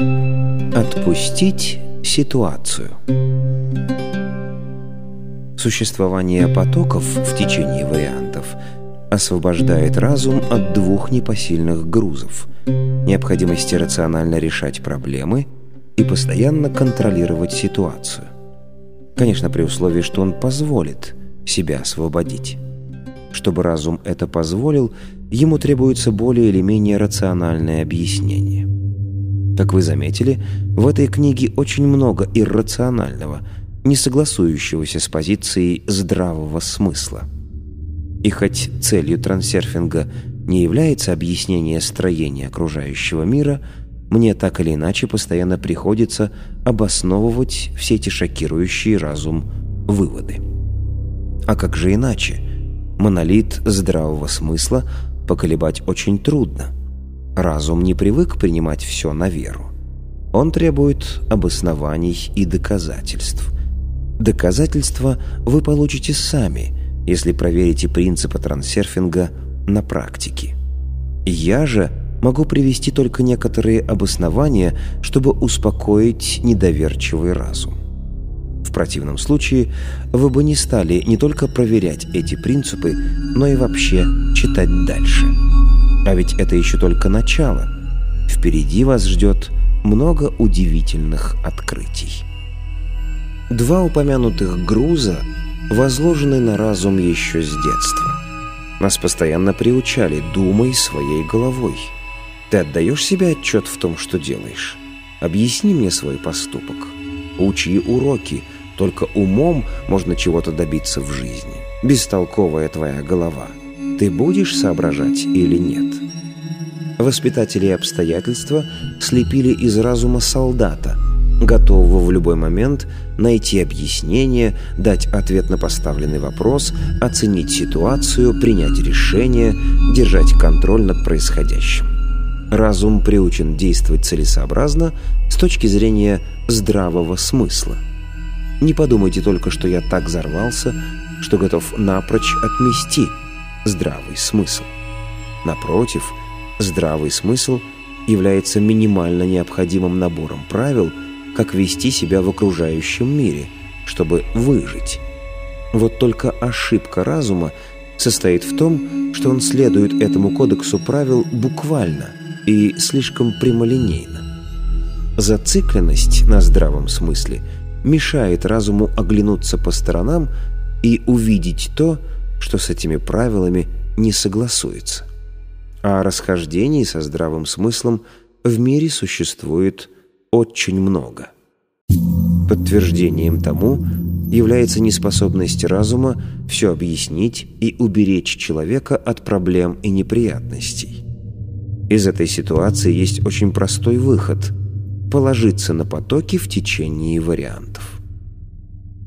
Отпустить ситуацию. Существование потоков в течение вариантов освобождает разум от двух непосильных грузов – необходимости рационально решать проблемы и постоянно контролировать ситуацию. Конечно, при условии, что он позволит себя освободить. Чтобы разум это позволил, ему требуется более или менее рациональное объяснение. Как вы заметили, в этой книге очень много иррационального, не согласующегося с позицией здравого смысла. И хоть целью трансерфинга не является объяснение строения окружающего мира, мне так или иначе постоянно приходится обосновывать все эти шокирующие разум выводы. А как же иначе? Монолит здравого смысла поколебать очень трудно. Разум не привык принимать все на веру. Он требует обоснований и доказательств. Доказательства вы получите сами, если проверите принципы трансерфинга на практике. Я же могу привести только некоторые обоснования, чтобы успокоить недоверчивый разум. Противном случае вы бы не стали не только проверять эти принципы, но и вообще читать дальше. А ведь это еще только начало. Впереди вас ждет много удивительных открытий. Два упомянутых груза возложены на разум еще с детства. Нас постоянно приучали «думай своей головой». Ты отдаешь себе отчет в том, что делаешь? Объясни мне свой поступок. Учи уроки. Только умом можно чего-то добиться в жизни. Бестолковая твоя голова. Ты будешь соображать или нет? Воспитатели и обстоятельства слепили из разума солдата – готового в любой момент найти объяснение, дать ответ на поставленный вопрос, оценить ситуацию, принять решение, держать контроль над происходящим. Разум приучен действовать целесообразно с точки зрения здравого смысла. Не подумайте только, что я так взорвался, что готов напрочь отмести здравый смысл. Напротив, здравый смысл является минимально необходимым набором правил – как вести себя в окружающем мире, чтобы выжить. Вот только ошибка разума состоит в том, что он следует этому кодексу правил буквально и слишком прямолинейно. Зацикленность на здравом смысле мешает разуму оглянуться по сторонам и увидеть то, что с этими правилами не согласуется. А расхождений со здравым смыслом в мире существует очень много. Подтверждением тому является неспособность разума все объяснить и уберечь человека от проблем и неприятностей. Из этой ситуации есть очень простой выход – положиться на потоки в течение вариантов.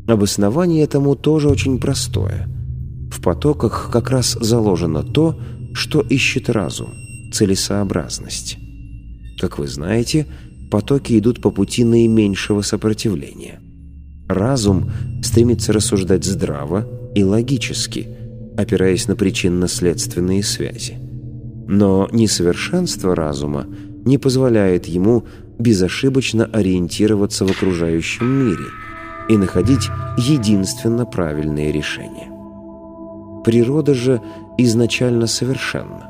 Обоснование этому тоже очень простое. В потоках как раз заложено то, что ищет разум – целесообразность. Как вы знаете – потоки идут по пути наименьшего сопротивления. Разум стремится рассуждать здраво и логически, опираясь на причинно-следственные связи. Но несовершенство разума не позволяет ему безошибочно ориентироваться в окружающем мире и находить единственно правильные решения. Природа же изначально совершенна,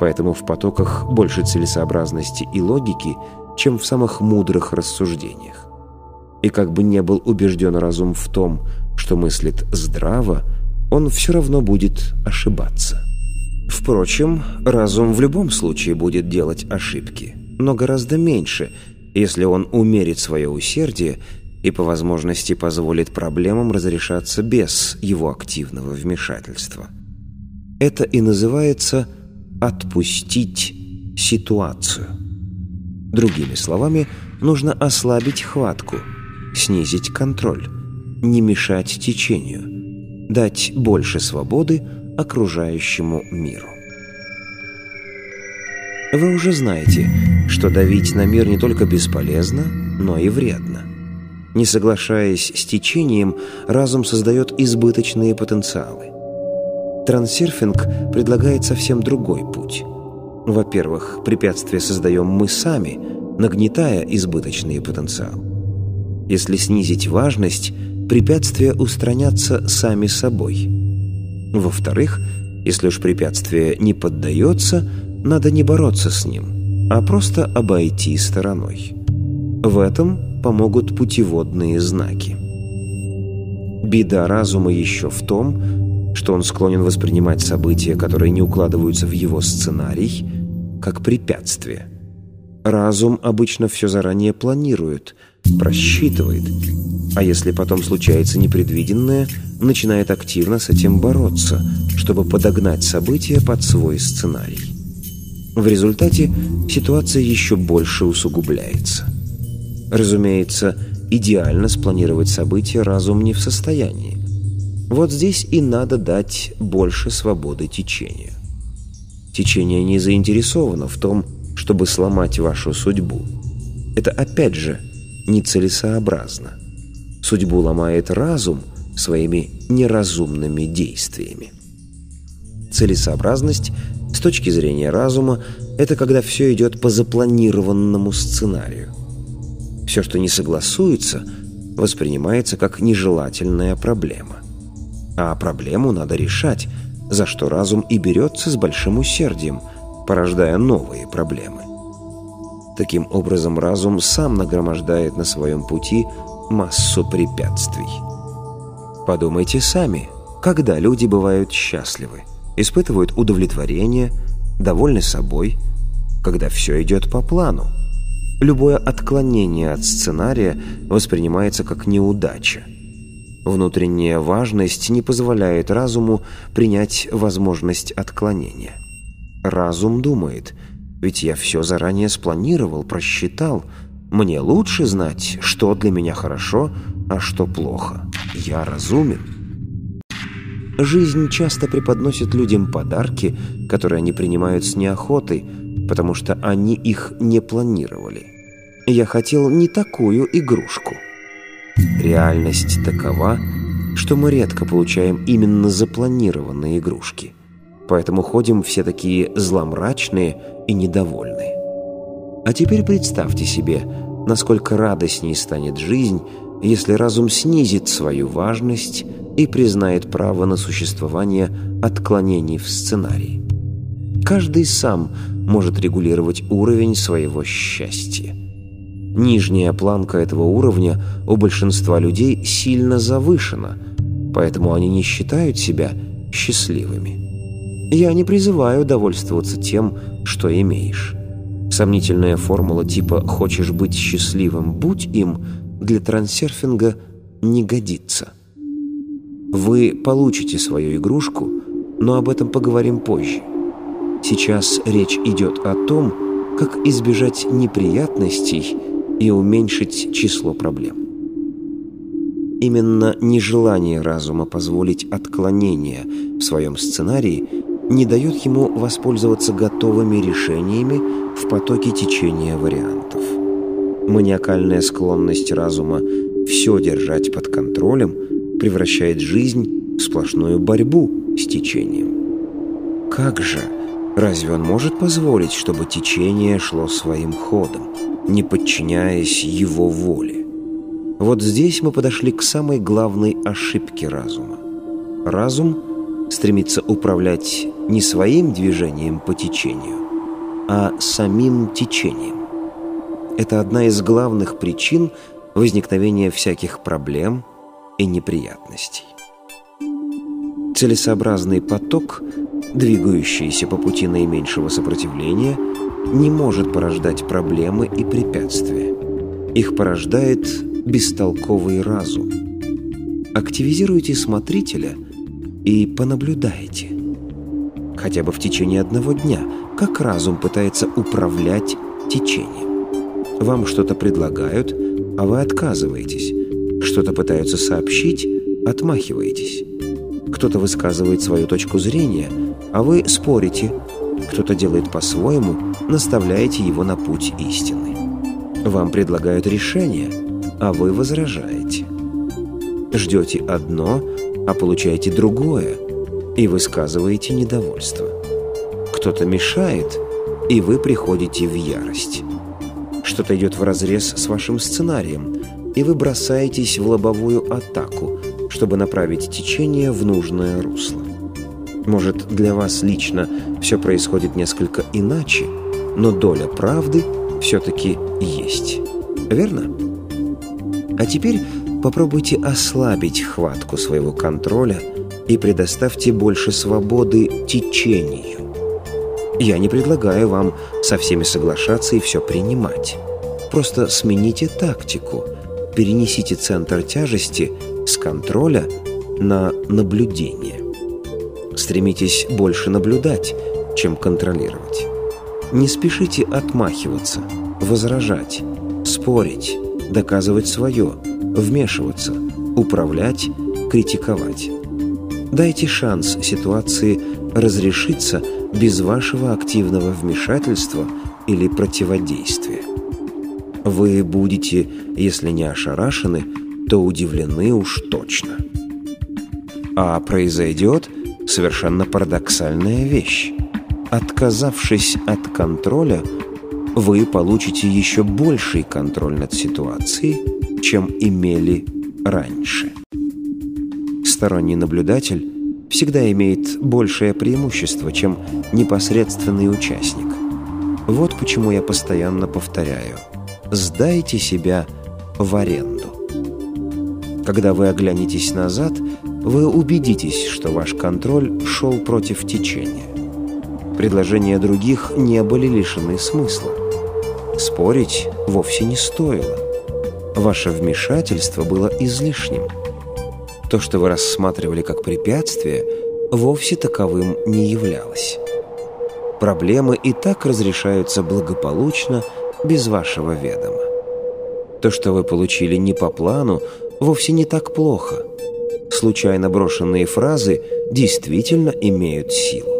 поэтому в потоках больше целесообразности и логики – чем в самых мудрых рассуждениях. И как бы не был убежден разум в том, что мыслит здраво, он все равно будет ошибаться. Впрочем, разум в любом случае будет делать ошибки, но гораздо меньше, если он умерит свое усердие и по возможности позволит проблемам разрешаться без его активного вмешательства. Это и называется «отпустить ситуацию». Другими словами, нужно ослабить хватку, снизить контроль, не мешать течению, дать больше свободы окружающему миру. Вы уже знаете, что давить на мир не только бесполезно, но и вредно. Не соглашаясь с течением, разум создает избыточные потенциалы. Трансерфинг предлагает совсем другой путь – во-первых, препятствия создаем мы сами, нагнетая избыточный потенциал. Если снизить важность, препятствия устранятся сами собой. Во-вторых, если уж препятствие не поддается, надо не бороться с ним, а просто обойти стороной. В этом помогут путеводные знаки. Беда разума еще в том, что он склонен воспринимать события, которые не укладываются в его сценарий, как препятствие. Разум обычно все заранее планирует, просчитывает, а если потом случается непредвиденное, начинает активно с этим бороться, чтобы подогнать события под свой сценарий. В результате ситуация еще больше усугубляется. Разумеется, идеально спланировать события разум не в состоянии. Вот здесь и надо дать больше свободы течению. Течение не заинтересовано в том, чтобы сломать вашу судьбу. Это опять же нецелесообразно. Судьбу ломает разум своими неразумными действиями. Целесообразность с точки зрения разума – это когда все идет по запланированному сценарию. Все, что не согласуется, воспринимается как нежелательная проблема. А проблему надо решать, за что разум и берется с большим усердием, порождая новые проблемы. Таким образом, разум сам нагромождает на своем пути массу препятствий. Подумайте сами, когда люди бывают счастливы, испытывают удовлетворение, довольны собой, когда все идет по плану. Любое отклонение от сценария воспринимается как неудача. Внутренняя важность не позволяет разуму принять возможность отклонения. Разум думает, ведь я все заранее спланировал, просчитал. Мне лучше знать, что для меня хорошо, а что плохо. Я разумен. Жизнь часто преподносит людям подарки, которые они принимают с неохотой, потому что они их не планировали. Я хотел не такую игрушку. Реальность такова, что мы редко получаем именно запланированные игрушки. Поэтому ходим все такие зломрачные и недовольные. А теперь представьте себе, насколько радостней станет жизнь, если разум снизит свою важность и признает право на существование отклонений в сценарии. Каждый сам может регулировать уровень своего счастья. Нижняя планка этого уровня у большинства людей сильно завышена, поэтому они не считают себя счастливыми. Я не призываю довольствоваться тем, что имеешь. Сомнительная формула типа «хочешь быть счастливым, будь им» для трансерфинга не годится. Вы получите свою игрушку, но об этом поговорим позже. Сейчас речь идет о том, как избежать неприятностей и уменьшить число проблем. Именно нежелание разума позволить отклонение в своем сценарии не дает ему воспользоваться готовыми решениями в потоке течения вариантов. Маниакальная склонность разума все держать под контролем превращает жизнь в сплошную борьбу с течением. Как же Разве он может позволить, чтобы течение шло своим ходом, не подчиняясь его воле? Вот здесь мы подошли к самой главной ошибке разума. Разум стремится управлять не своим движением по течению, а самим течением. Это одна из главных причин возникновения всяких проблем и неприятностей. Целесообразный поток – двигающийся по пути наименьшего сопротивления, не может порождать проблемы и препятствия. Их порождает бестолковый разум. Активизируйте смотрителя и понаблюдайте. Хотя бы в течение одного дня, как разум пытается управлять течением. Вам что-то предлагают, а вы отказываетесь. Что-то пытаются сообщить, отмахиваетесь. Кто-то высказывает свою точку зрения – а вы спорите. Кто-то делает по-своему, наставляете его на путь истины. Вам предлагают решение, а вы возражаете. Ждете одно, а получаете другое, и высказываете недовольство. Кто-то мешает, и вы приходите в ярость. что-то идет вразрез с вашим сценарием, и вы бросаетесь в лобовую атаку, чтобы направить течение в нужное русло. Может, для вас лично все происходит несколько иначе, но доля правды все-таки есть. Верно? А теперь попробуйте ослабить хватку своего контроля и предоставьте больше свободы течению. Я не предлагаю вам со всеми соглашаться и все принимать. Просто смените тактику, перенесите центр тяжести с контроля на наблюдение. Стремитесь больше наблюдать, чем контролировать. Не спешите отмахиваться, возражать, спорить, доказывать свое, вмешиваться, управлять, критиковать. Дайте шанс ситуации разрешиться без вашего активного вмешательства или противодействия. Вы будете, если не ошарашены, то удивлены уж точно. А произойдет совершенно парадоксальная вещь. Отказавшись от контроля, вы получите еще больший контроль над ситуацией, чем имели раньше. Сторонний наблюдатель всегда имеет большее преимущество, чем непосредственный участник. Вот почему я постоянно повторяю «сдайте себя в аренду». Когда вы оглянетесь назад, вы убедитесь, что ваш контроль шел против течения. Предложения других не были лишены смысла. Спорить вовсе не стоило. Ваше вмешательство было излишним. То, что вы рассматривали как препятствие, вовсе таковым не являлось. Проблемы и так разрешаются благополучно, без вашего ведома. То, что вы получили не по плану, вовсе не так плохо. Случайно брошенные фразы действительно имеют силу.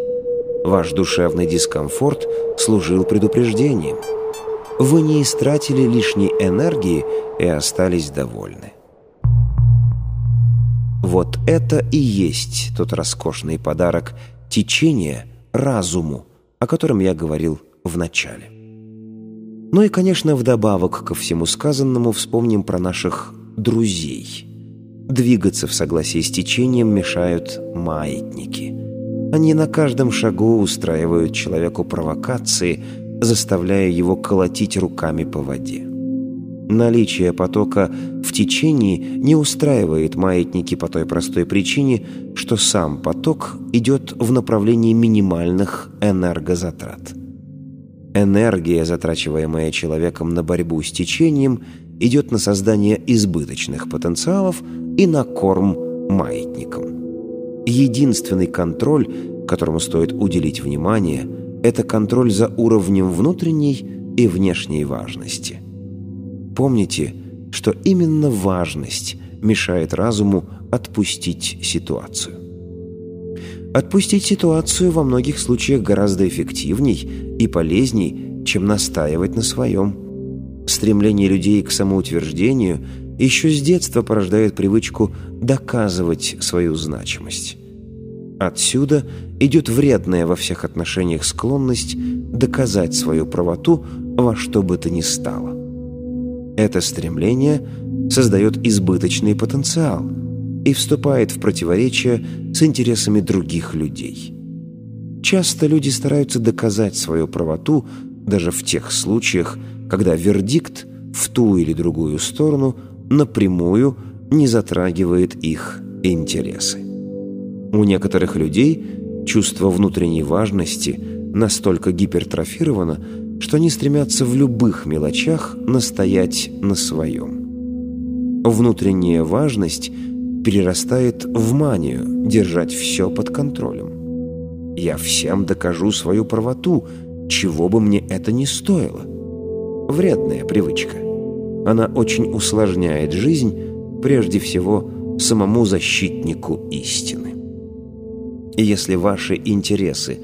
Ваш душевный дискомфорт служил предупреждением. Вы не истратили лишней энергии и остались довольны. Вот это и есть тот роскошный подарок течения разуму, о котором я говорил в начале. Ну и, конечно, вдобавок ко всему сказанному вспомним про наших друзей. Двигаться в согласии с течением мешают маятники. Они на каждом шагу устраивают человеку провокации, заставляя его колотить руками по воде. Наличие потока в течении не устраивает маятники по той простой причине, что сам поток идет в направлении минимальных энергозатрат. Энергия, затрачиваемая человеком на борьбу с течением, идет на создание избыточных потенциалов и на корм маятникам. Единственный контроль, которому стоит уделить внимание, это контроль за уровнем внутренней и внешней важности – Помните, что именно важность мешает разуму отпустить ситуацию. Отпустить ситуацию во многих случаях гораздо эффективней и полезней, чем настаивать на своем. Стремление людей к самоутверждению еще с детства порождает привычку доказывать свою значимость. Отсюда идет вредная во всех отношениях склонность доказать свою правоту во что бы то ни стало. Это стремление создает избыточный потенциал и вступает в противоречие с интересами других людей. Часто люди стараются доказать свою правоту даже в тех случаях, когда вердикт в ту или другую сторону напрямую не затрагивает их интересы. У некоторых людей чувство внутренней важности настолько гипертрофировано, что они стремятся в любых мелочах настоять на своем. Внутренняя важность перерастает в манию держать все под контролем. Я всем докажу свою правоту, чего бы мне это ни стоило. Вредная привычка. Она очень усложняет жизнь, прежде всего, самому защитнику истины. И если ваши интересы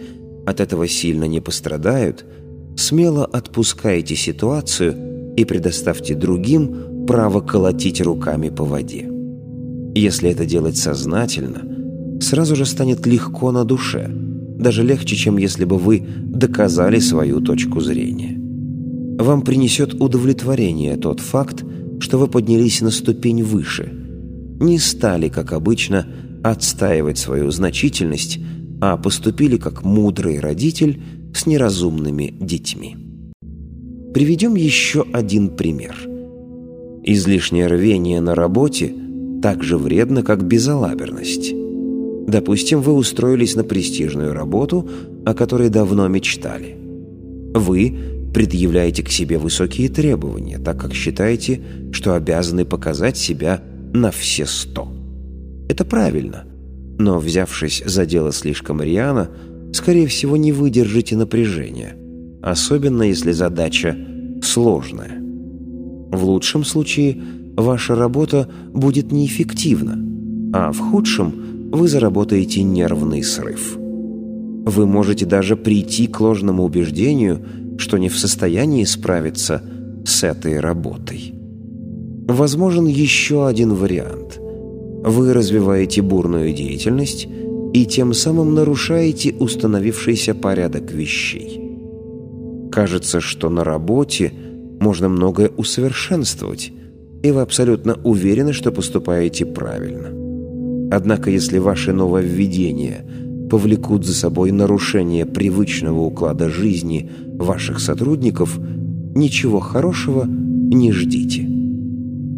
от этого сильно не пострадают – смело отпускайте ситуацию и предоставьте другим право колотить руками по воде. Если это делать сознательно, сразу же станет легко на душе, даже легче, чем если бы вы доказали свою точку зрения. Вам принесет удовлетворение тот факт, что вы поднялись на ступень выше, не стали, как обычно, отстаивать свою значительность, а поступили как мудрый родитель с неразумными детьми. Приведем еще один пример. Излишнее рвение на работе так же вредно, как безалаберность. Допустим, вы устроились на престижную работу, о которой давно мечтали. Вы предъявляете к себе высокие требования, так как считаете, что обязаны показать себя на все сто. Это правильно, но, взявшись за дело слишком рьяно, скорее всего, не выдержите напряжения, особенно если задача сложная. В лучшем случае ваша работа будет неэффективна, а в худшем вы заработаете нервный срыв. Вы можете даже прийти к ложному убеждению, что не в состоянии справиться с этой работой. Возможен еще один вариант. Вы развиваете бурную деятельность и тем самым нарушаете установившийся порядок вещей. Кажется, что на работе можно многое усовершенствовать, и вы абсолютно уверены, что поступаете правильно. Однако, если ваши нововведения повлекут за собой нарушение привычного уклада жизни ваших сотрудников, ничего хорошего не ждите.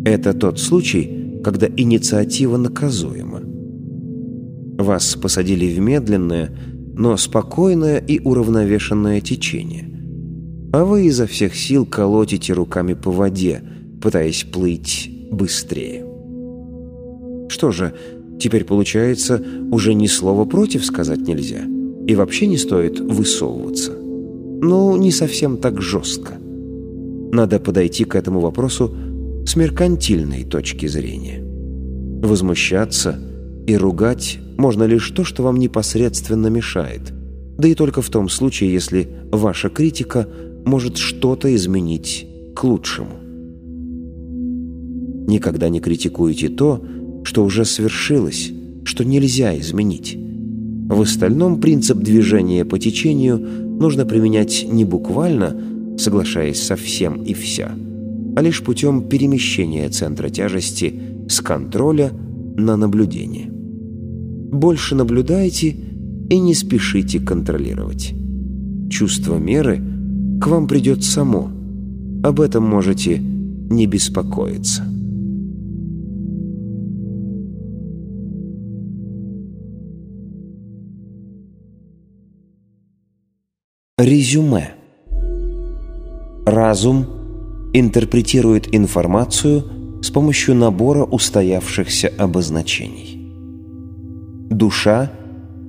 Это тот случай, когда инициатива наказуема. Вас посадили в медленное, но спокойное и уравновешенное течение. А вы изо всех сил колотите руками по воде, пытаясь плыть быстрее. Что же, теперь получается, уже ни слова против сказать нельзя, и вообще не стоит высовываться. Ну, не совсем так жестко. Надо подойти к этому вопросу с меркантильной точки зрения. Возмущаться и ругать можно лишь то, что вам непосредственно мешает, да и только в том случае, если ваша критика может что-то изменить к лучшему. Никогда не критикуйте то, что уже свершилось, что нельзя изменить. В остальном принцип движения по течению нужно применять не буквально, соглашаясь со всем и вся, а лишь путем перемещения центра тяжести с контроля на наблюдение. Больше наблюдайте и не спешите контролировать. Чувство меры к вам придет само. Об этом можете не беспокоиться. Резюме. Разум – интерпретирует информацию с помощью набора устоявшихся обозначений. Душа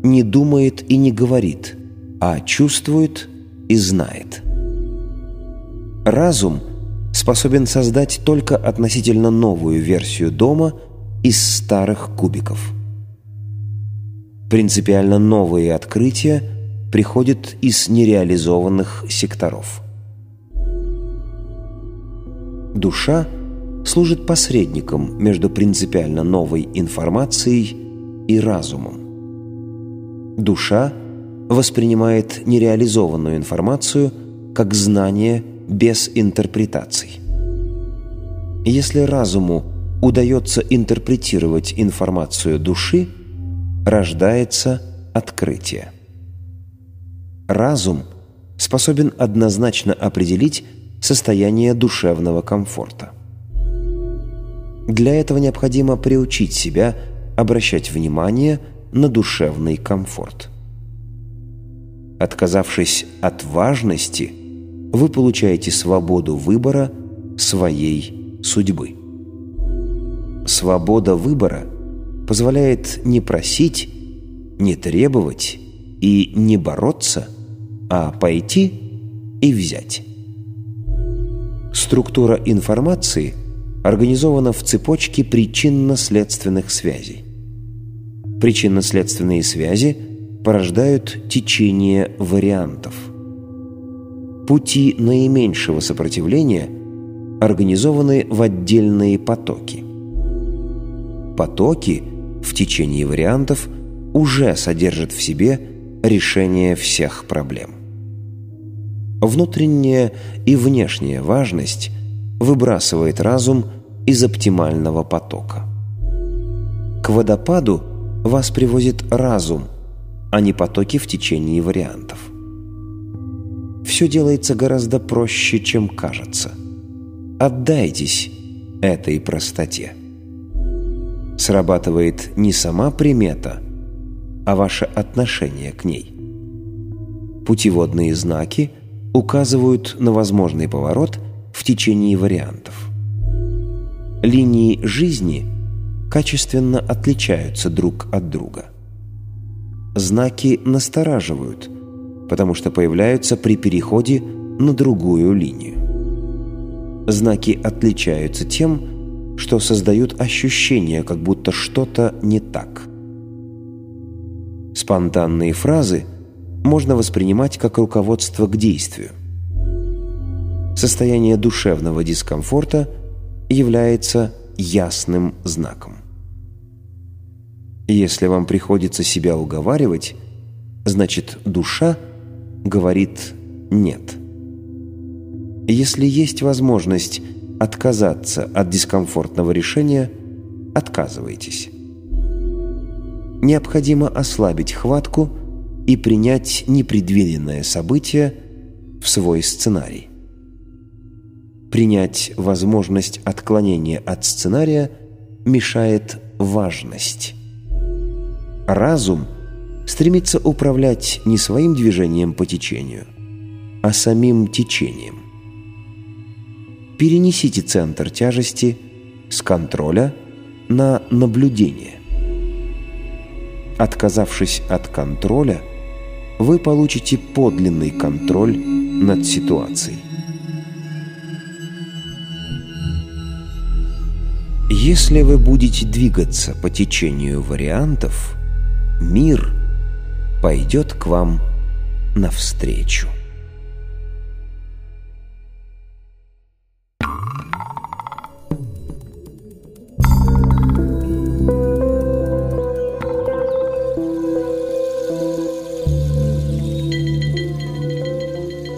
не думает и не говорит, а чувствует и знает. Разум способен создать только относительно новую версию дома из старых кубиков. Принципиально новые открытия приходят из нереализованных секторов – Душа служит посредником между принципиально новой информацией и разумом. Душа воспринимает нереализованную информацию как знание без интерпретаций. Если разуму удается интерпретировать информацию души, рождается открытие. Разум способен однозначно определить состояние душевного комфорта. Для этого необходимо приучить себя обращать внимание на душевный комфорт. Отказавшись от важности, вы получаете свободу выбора своей судьбы. Свобода выбора позволяет не просить, не требовать и не бороться, а пойти и взять. Структура информации организована в цепочке причинно-следственных связей. Причинно-следственные связи порождают течение вариантов. Пути наименьшего сопротивления организованы в отдельные потоки. Потоки в течении вариантов уже содержат в себе решение всех проблем. Внутренняя и внешняя важность выбрасывает разум из оптимального потока. К водопаду вас привозит разум, а не потоки в течение вариантов. Все делается гораздо проще, чем кажется. Отдайтесь этой простоте. Срабатывает не сама примета, а ваше отношение к ней. Путеводные знаки указывают на возможный поворот в течение вариантов. Линии жизни качественно отличаются друг от друга. Знаки настораживают, потому что появляются при переходе на другую линию. Знаки отличаются тем, что создают ощущение, как будто что-то не так. Спонтанные фразы можно воспринимать как руководство к действию. Состояние душевного дискомфорта является ясным знаком. Если вам приходится себя уговаривать, значит душа говорит «нет». Если есть возможность отказаться от дискомфортного решения, отказывайтесь. Необходимо ослабить хватку и принять непредвиденное событие в свой сценарий. Принять возможность отклонения от сценария мешает важность. Разум стремится управлять не своим движением по течению, а самим течением перенесите центр тяжести с контроля на наблюдение. Отказавшись от контроля, вы получите подлинный контроль над ситуацией. Если вы будете двигаться по течению вариантов, мир пойдет к вам навстречу.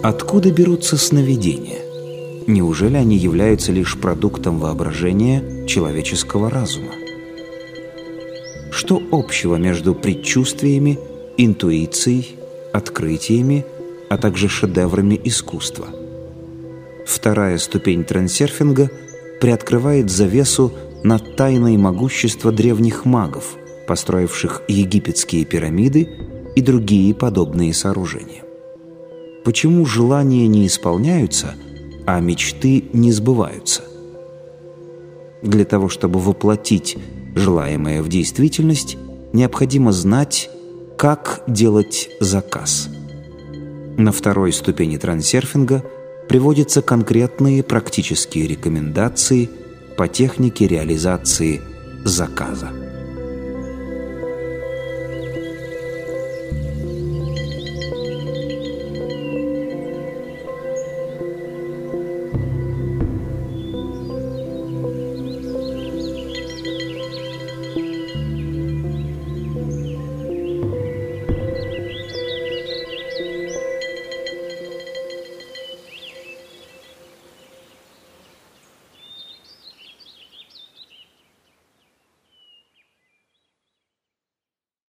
Откуда берутся сновидения? Неужели они являются лишь продуктом воображения человеческого разума? Что общего между предчувствиями, интуицией, открытиями, а также шедеврами искусства? Вторая ступень трансерфинга приоткрывает завесу над тайной могущества древних магов, построивших египетские пирамиды и другие подобные сооружения. Почему желания не исполняются, а мечты не сбываются? Для того, чтобы воплотить желаемое в действительность, необходимо знать, как делать заказ. На второй ступени трансерфинга приводятся конкретные практические рекомендации по технике реализации заказа.